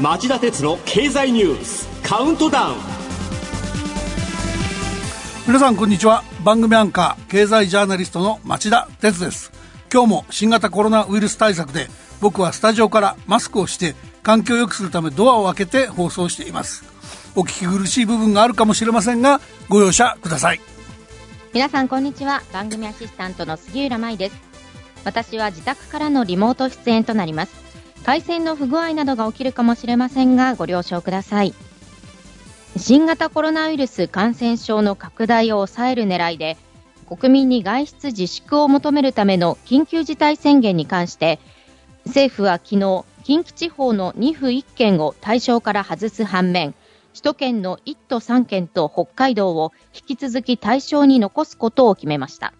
町田鉄の経済ニュースカウントダウン。皆さんこんにちは。番組アンカー経済ジャーナリストの町田鉄です。今日も新型コロナウイルス対策で僕はスタジオからマスクをして環境を良くするためドアを開けて放送しています。お聞き苦しい部分があるかもしれませんがご容赦ください。皆さんこんにちは。番組アシスタントの杉浦舞です。私は自宅からのリモート出演となります。回線の不具合などが起きるかもしれませんがご了承ください。新型コロナウイルス感染症の拡大を抑える狙いで国民に外出自粛を求めるための緊急事態宣言に関して政府は昨日近畿地方の2府1県を対象から外す反面首都圏の1都3県と北海道を引き続き対象に残すことを決めました。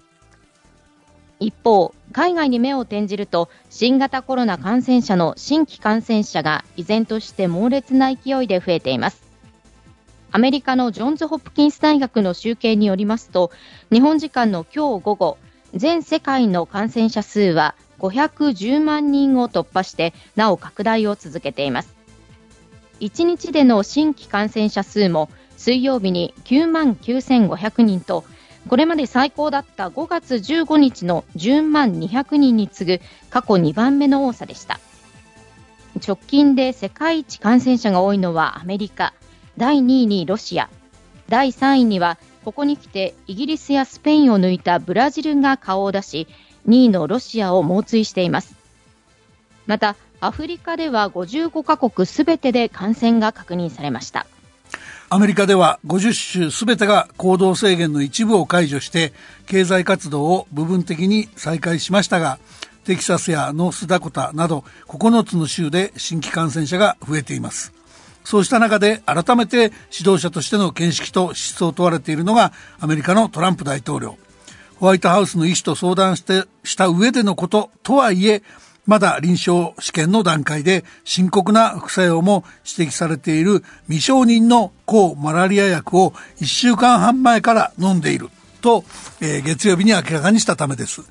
一方、海外に目を転じると新型コロナ感染者の新規感染者が依然として猛烈な勢いで増えています。アメリカのジョンズ・ホプキンス大学の集計によりますと日本時間の今日午後全世界の感染者数は510万人を突破してなお拡大を続けています。1日での新規感染者数も水曜日に9万9500人とこれまで最高だった5月15日の10万200人に次ぐ過去2番目の多さでした。直近で世界一感染者が多いのはアメリカ第2位にロシア第3位にはここに来てイギリスやスペインを抜いたブラジルが顔を出し2位のロシアを猛追しています。またアフリカでは55カ国すべてで感染が確認されました。アメリカでは50州すべてが行動制限の一部を解除して経済活動を部分的に再開しましたがテキサスやノースダコタなど9つの州で新規感染者が増えています。そうした中で改めて指導者としての見識と質を問われているのがアメリカのトランプ大統領。ホワイトハウスの医師と相談してした上でのこととはいえまだ臨床試験の段階で深刻な副作用も指摘されている未承認の抗マラリア薬を1週間半前から飲んでいると、えー、月曜日に明らかにしたためです。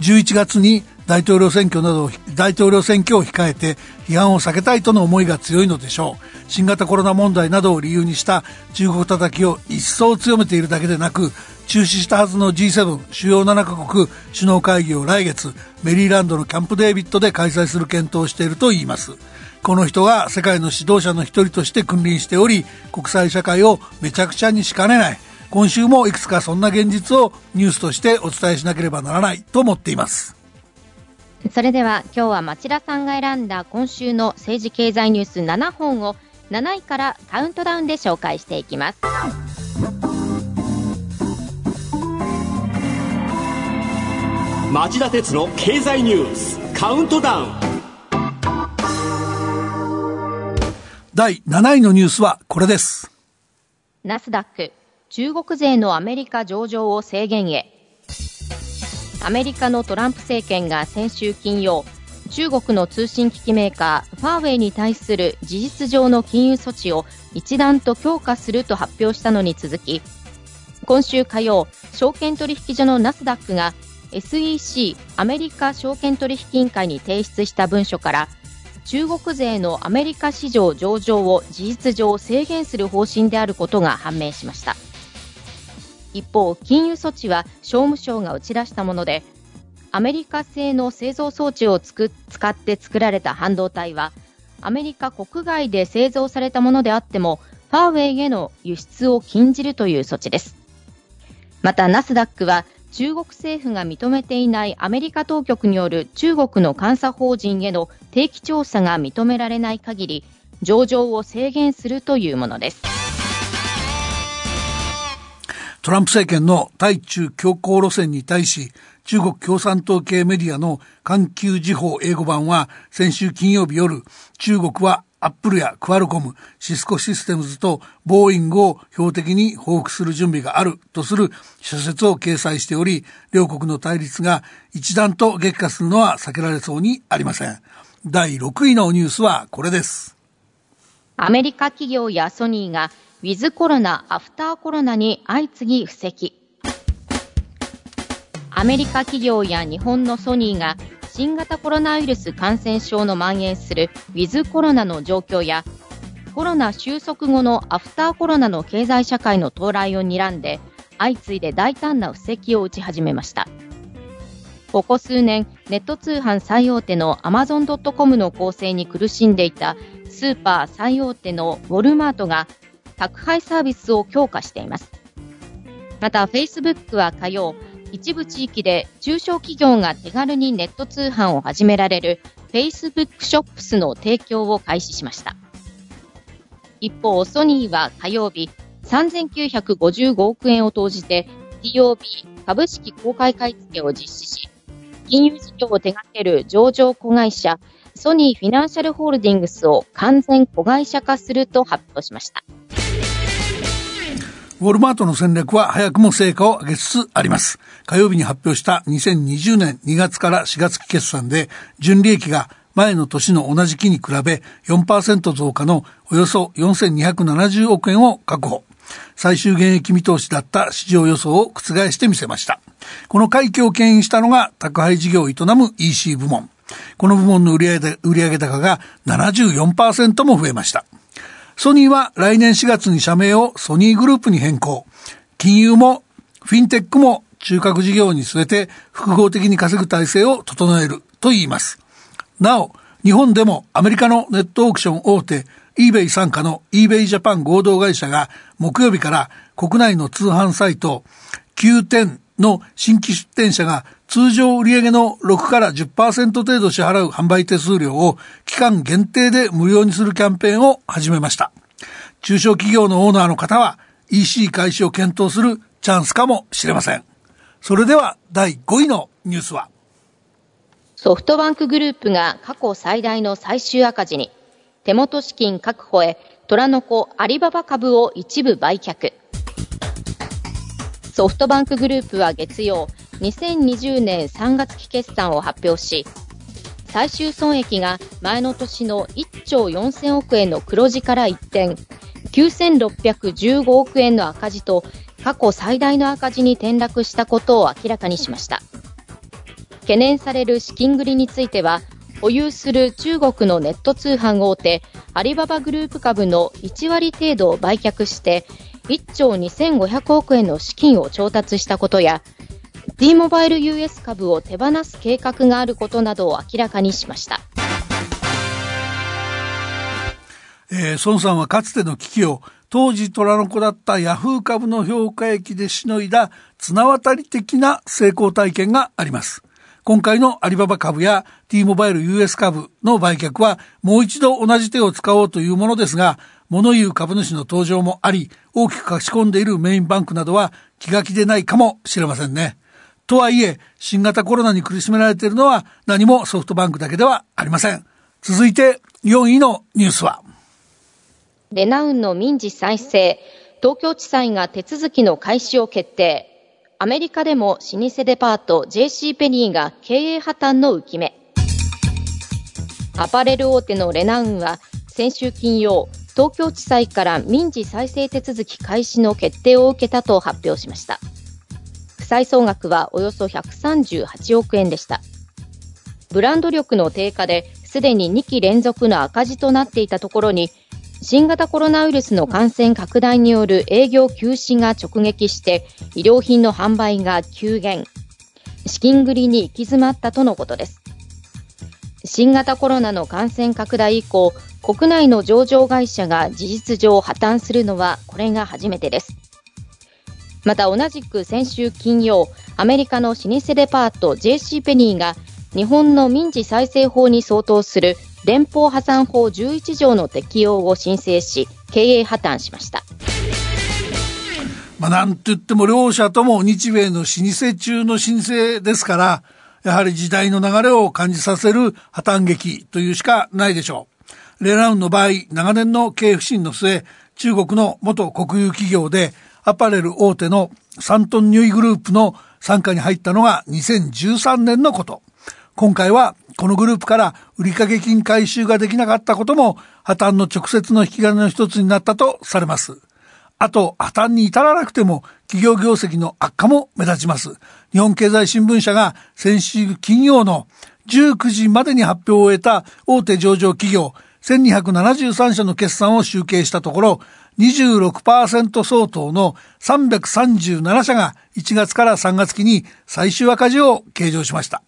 11月に大統領選挙など大統領選挙を控えて批判を避けたいとの思いが強いのでしょう新型コロナ問題などを理由にした中国叩きを一層強めているだけでなく中止したはずの G7 主要7カ国首脳会議を来月メリーランドのキャンプデービッドで開催する検討をしているといいます。この人が世界の指導者の一人として君臨しており国際社会をめちゃくちゃにしかねない。今週もいくつかそんな現実をニュースとしてお伝えしなければならないと思っています。それでは今日は町田さんが選んだ今週の政治経済ニュース7本を7位からカウントダウンで紹介していきます。町田徹の経済ニュースカウントダウン。第7位のニュースはこれです。ナスダック中国勢のアメリカ上場を制限へ。アメリカのトランプ政権が先週金曜中国の通信機器メーカーファーウェイに対する事実上の禁輸措置を一段と強化すると発表したのに続き今週火曜証券取引所のナスダックが SEC= アメリカ証券取引委員会に提出した文書から中国勢のアメリカ市場上場を事実上制限する方針であることが判明しました。一方、金融措置は商務省が打ち出したものでアメリカ製の製造装置を使って作られた半導体はアメリカ国外で製造されたものであってもファーウェイへの輸出を禁じるという措置です。またナスダックは中国政府が認めていないアメリカ当局による中国の監査法人への定期調査が認められない限り上場を制限するというものです。トランプ政権の対中強硬路線に対し中国共産党系メディアの環球時報英語版は先週金曜日夜中国はアップルやクアルコム、シスコシステムズとボーイングを標的に報復する準備があるとする諸説を掲載しており、両国の対立が一段と激化するのは避けられそうにありません。第6位のニュースはこれです。アメリカ企業やソニーがウィズコロナ、アフターコロナに相次ぎ布石。アメリカ企業や日本のソニーが新型コロナウイルス感染症の蔓延するウィズコロナの状況やコロナ収束後のアフターコロナの経済社会の到来を睨んで相次いで大胆な布石を打ち始めました。ここ数年ネット通販最大手のアマゾン・ドット・コムの構成に苦しんでいたスーパー最大手のウォルマートが宅配サービスを強化しています。またフェイスブックは火曜一部地域で中小企業が手軽にネット通販を始められる Facebook ショップスの提供を開始しました。一方、ソニーは火曜日、3955億円を投じて TOB 株式公開買い付けを実施し、金融事業を手掛ける上場子会社ソニーフィナンシャルホールディングスを完全子会社化すると発表しました。ウォルマートの戦略は早くも成果を上げつつあります。火曜日に発表した2020年2月から4月期決算で、純利益が前の年の同じ期に比べ4%増加のおよそ4270億円を確保。最終現役見通しだった市場予想を覆してみせました。この快挙を牽引したのが宅配事業を営む EC 部門。この部門の売上高が74%も増えました。ソニーは来年4月に社名をソニーグループに変更。金融もフィンテックも中核事業に据えて複合的に稼ぐ体制を整えると言います。なお、日本でもアメリカのネットオークション大手 eBay 傘下の eBay ジャパン合同会社が木曜日から国内の通販サイト9点の新規出店者が通常売上の6から10%程度支払う販売手数料を期間限定で無料にするキャンペーンを始めました。中小企業のオーナーの方は EC 開始を検討するチャンスかもしれません。それでは第5位のニュースは？ソフトバンクグループが過去最大の最終赤字に手元資金確保へ虎の子アリババ株を一部売却ソフトバンクグループは月曜2020年3月期決算を発表し最終損益が前の年の1兆4000億円の黒字から一転9615億円の赤字と過去最大の赤字に転落したことを明らかにしました。懸念される資金繰りについては保有する中国のネット通販大手アリババグループ株の1割程度を売却して1兆2500億円の資金を調達したことや T モバイル US 株を手放す計画があることなどを明らかにしました。えー、孫さんはかつての危機を当時虎の子だったヤフー株の評価益でしのいだ綱渡り的な成功体験があります。今回のアリババ株や T モバイル US 株の売却はもう一度同じ手を使おうというものですが、物言う株主の登場もあり、大きく書き込んでいるメインバンクなどは気が気でないかもしれませんね。とはいえ、新型コロナに苦しめられているのは何もソフトバンクだけではありません。続いて4位のニュースは。レナウンの民事再生、東京地裁が手続きの開始を決定。アメリカでも老舗デパート JC ペニーが経営破綻の浮き目。アパレル大手のレナウンは先週金曜、東京地裁から民事再生手続き開始の決定を受けたと発表しました。債総額はおよそ138億円でした。ブランド力の低下ですでに2期連続の赤字となっていたところに、新型コロナウイルスの感染拡大による営業休止が直撃して医療品の販売が急減。資金繰りに行き詰まったとのことです。新型コロナの感染拡大以降、国内の上場会社が事実上破綻するのはこれが初めてです。また同じく先週金曜、アメリカの老舗デパート JC ペニーが日本の民事再生法に相当する連邦破産法11条の適用を申請し、経営破綻しました。まあ、なんと言っても両者とも日米の老舗中の老舗ですから、やはり時代の流れを感じさせる破綻劇というしかないでしょう。レラウンの場合、長年の経営不振の末、中国の元国有企業でアパレル大手のサントンニュイグループの傘下に入ったのが2013年のこと。今回はこのグループから売掛金回収ができなかったことも破綻の直接の引き金の一つになったとされます。あと、破綻に至らなくても企業業績の悪化も目立ちます。日本経済新聞社が先週金曜の19時までに発表を得た大手上場企業1273社の決算を集計したところ、26%相当の337社が1月から3月期に最終赤字を計上しました。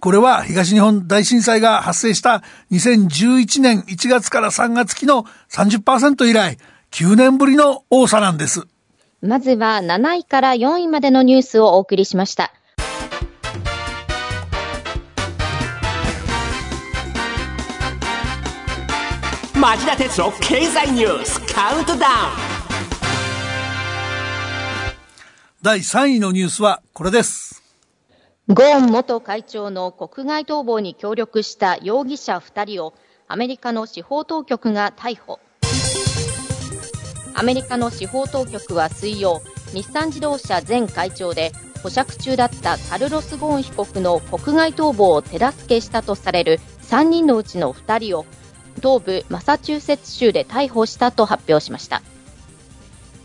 これは東日本大震災が発生した2011年1月から3月期の30%以来、9年ぶりの多さなんです。まずは7位から4位までのニュースをお送りしました。町田鉄の経済ニュースカウントダウン第3位のニュースはこれです。ゴーン元会長の国外逃亡に協力した容疑者2人をアメリカの司法当局が逮捕。アメリカの司法当局は水曜、日産自動車前会長で保釈中だったカルロス・ゴーン被告の国外逃亡を手助けしたとされる3人のうちの2人を東部マサチューセッツ州で逮捕したと発表しました。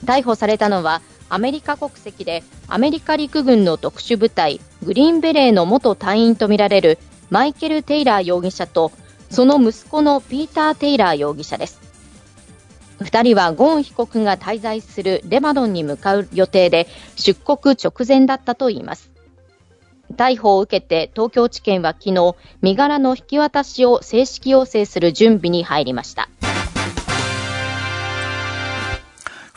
逮捕されたのはアメリカ国籍でアメリカ陸軍の特殊部隊グリーンベレーの元隊員とみられるマイケル・テイラー容疑者とその息子のピーター・テイラー容疑者です。2人はゴーン被告が滞在するレバノンに向かう予定で出国直前だったといいます。逮捕を受けて東京地検は昨日身柄の引き渡しを正式要請する準備に入りました。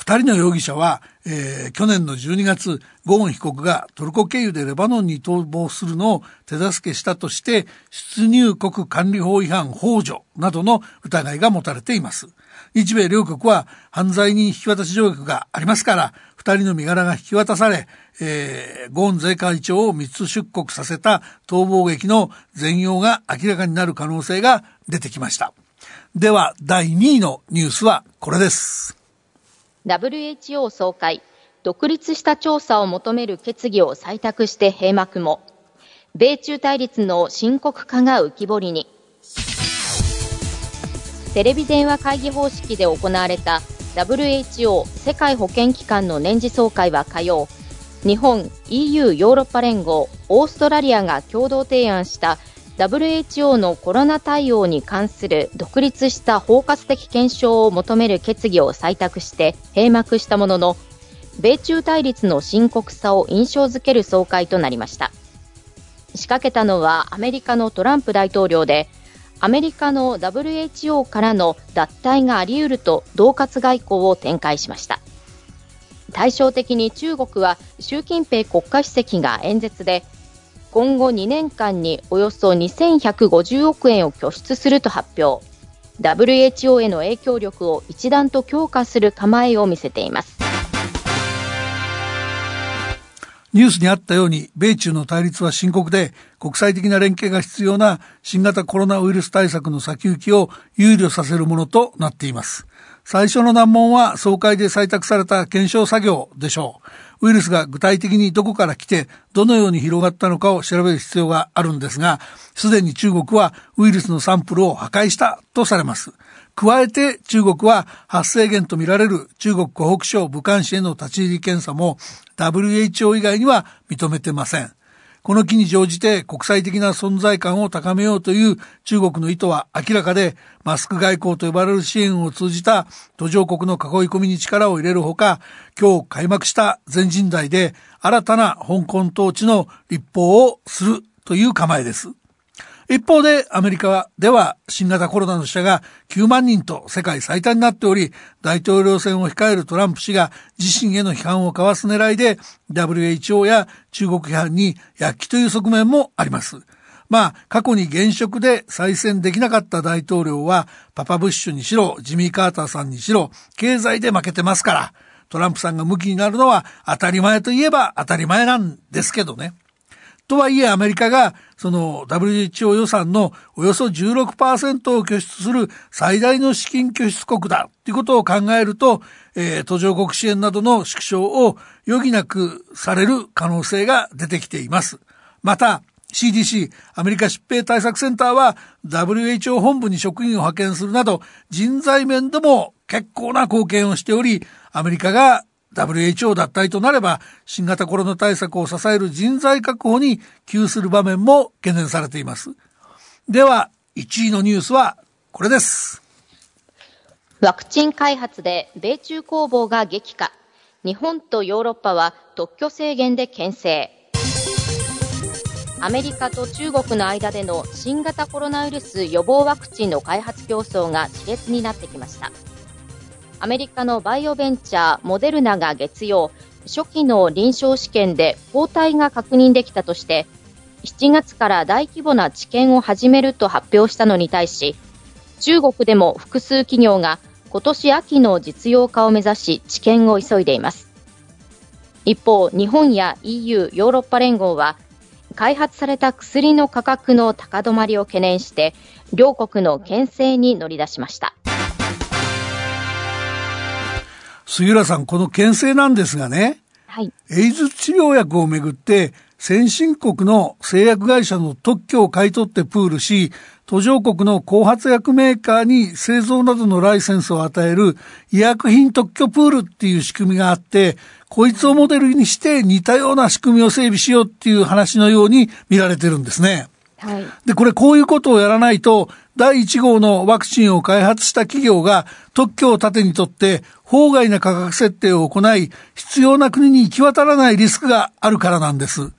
2人の容疑者は、えー、去年の12月ゴーン被告がトルコ経由でレバノンに逃亡するのを手助けしたとして出入国管理法違反幇助などの疑いが持たれています。日米両国は犯罪人引き渡し条約がありますから、二人の身柄が引き渡され、えー、ゴーン税会長を密出国させた逃亡劇の全容が明らかになる可能性が出てきました。では、第2位のニュースはこれです。WHO 総会、独立した調査を求める決議を採択して閉幕も、米中対立の深刻化が浮き彫りに。テレビ電話会議方式で行われた WHO 世界保健機関の年次総会は火曜。日本 EU ヨーロッパ連合オーストラリアが共同提案した WHO のコロナ対応に関する独立した包括的検証を求める決議を採択して閉幕したものの米中対立の深刻さを印象づける総会となりました。仕掛けたのはアメリカのトランプ大統領でアメリカの WHO からの脱退があり得ると恫喝外交を展開しました。対照的に中国は習近平国家主席が演説で今後2年間におよそ2150億円を拠出すると発表。WHO への影響力を一段と強化する構えを見せています。ニュースにあったように、米中の対立は深刻で、国際的な連携が必要な新型コロナウイルス対策の先行きを憂慮させるものとなっています。最初の難問は総会で採択された検証作業でしょう。ウイルスが具体的にどこから来て、どのように広がったのかを調べる必要があるんですが、すでに中国はウイルスのサンプルを破壊したとされます。加えて中国は発生源とみられる中国湖北省武漢市への立ち入り検査も WHO 以外には認めてません。この機に乗じて国際的な存在感を高めようという中国の意図は明らかで、マスク外交と呼ばれる支援を通じた途上国の囲い込みに力を入れるほか、今日開幕した全人代で新たな香港統治の立法をするという構えです。一方でアメリカでは新型コロナの死者が9万人と世界最多になっており、大統領選を控えるトランプ氏が自身への批判をかわす狙いで WHO や中国批判に躍起という側面もあります。まあ、過去に現職で再選できなかった大統領は、パパブッシュにしろ、ジミー・カーターさんにしろ、経済で負けてますから、トランプさんが向きになるのは当たり前といえば当たり前なんですけどね。とはいえアメリカがその WHO 予算のおよそ16%を拠出する最大の資金拠出国だということを考えると、えー、途上国支援などの縮小を余儀なくされる可能性が出てきています。また、CDC アメリカ疾病対策センターは WHO 本部に職員を派遣するなど人材面でも結構な貢献をしておりアメリカが WHO 脱退となれば新型コロナ対策を支える人材確保に窮する場面も懸念されています。では、1位のニュースはこれです。ワクチン開発で米中攻防が激化。日本とヨーロッパは特許制限で牽制。アメリカと中国の間での新型コロナウイルス予防ワクチンの開発競争が熾烈になってきました。アメリカのバイオベンチャーモデルナが月曜、初期の臨床試験で抗体が確認できたとして、7月から大規模な治験を始めると発表したのに対し、中国でも複数企業が今年秋の実用化を目指し治験を急いでいます。一方、日本や EU、ヨーロッパ連合は開発された薬の価格の高止まりを懸念して両国の牽制に乗り出しました。杉浦さん、この牽制なんですがね、はい、エイズ治療薬をめぐって、先進国の製薬会社の特許を買い取ってプールし、途上国の後発薬メーカーに製造などのライセンスを与える医薬品特許プールっていう仕組みがあって、こいつをモデルにして似たような仕組みを整備しようっていう話のように見られてるんですね。で、これこういうことをやらないと、第1号のワクチンを開発した企業が特許を盾にとって法外な価格設定を行い、必要な国に行き渡らないリスクがあるからなんです。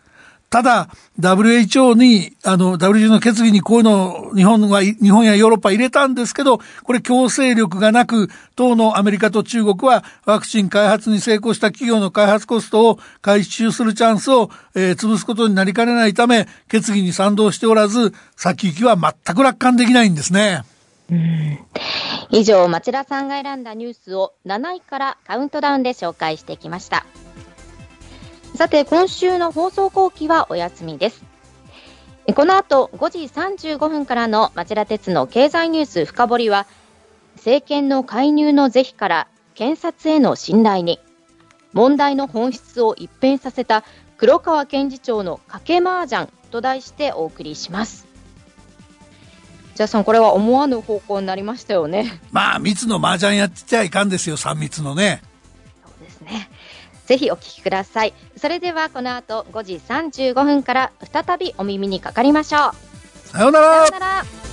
ただ、WHO に、あの、WHO の決議にこういうのを日本は、日本やヨーロッパ入れたんですけど、これ強制力がなく、当のアメリカと中国はワクチン開発に成功した企業の開発コストを回収するチャンスを、えー、潰すことになりかねないため、決議に賛同しておらず、先行きは全く楽観できないんですね。うん以上、町田さんが選んだニュースを7位からカウントダウンで紹介してきました。さて、今週の放送後期はお休みです。この後5時35分からの町田鉄の経済ニュース深掘りは、政権の介入の是非から検察への信頼に、問題の本質を一変させた黒川検事長の賭け麻雀と題してお送りします。じゃあさん、これは思わぬ方向になりましたよね。まあ、密の麻雀やってちゃいかんですよ、3密のね。そうですね。ぜひお聞きください。それではこの後5時35分から再びお耳にかかりましょう。さようなら。さようなら。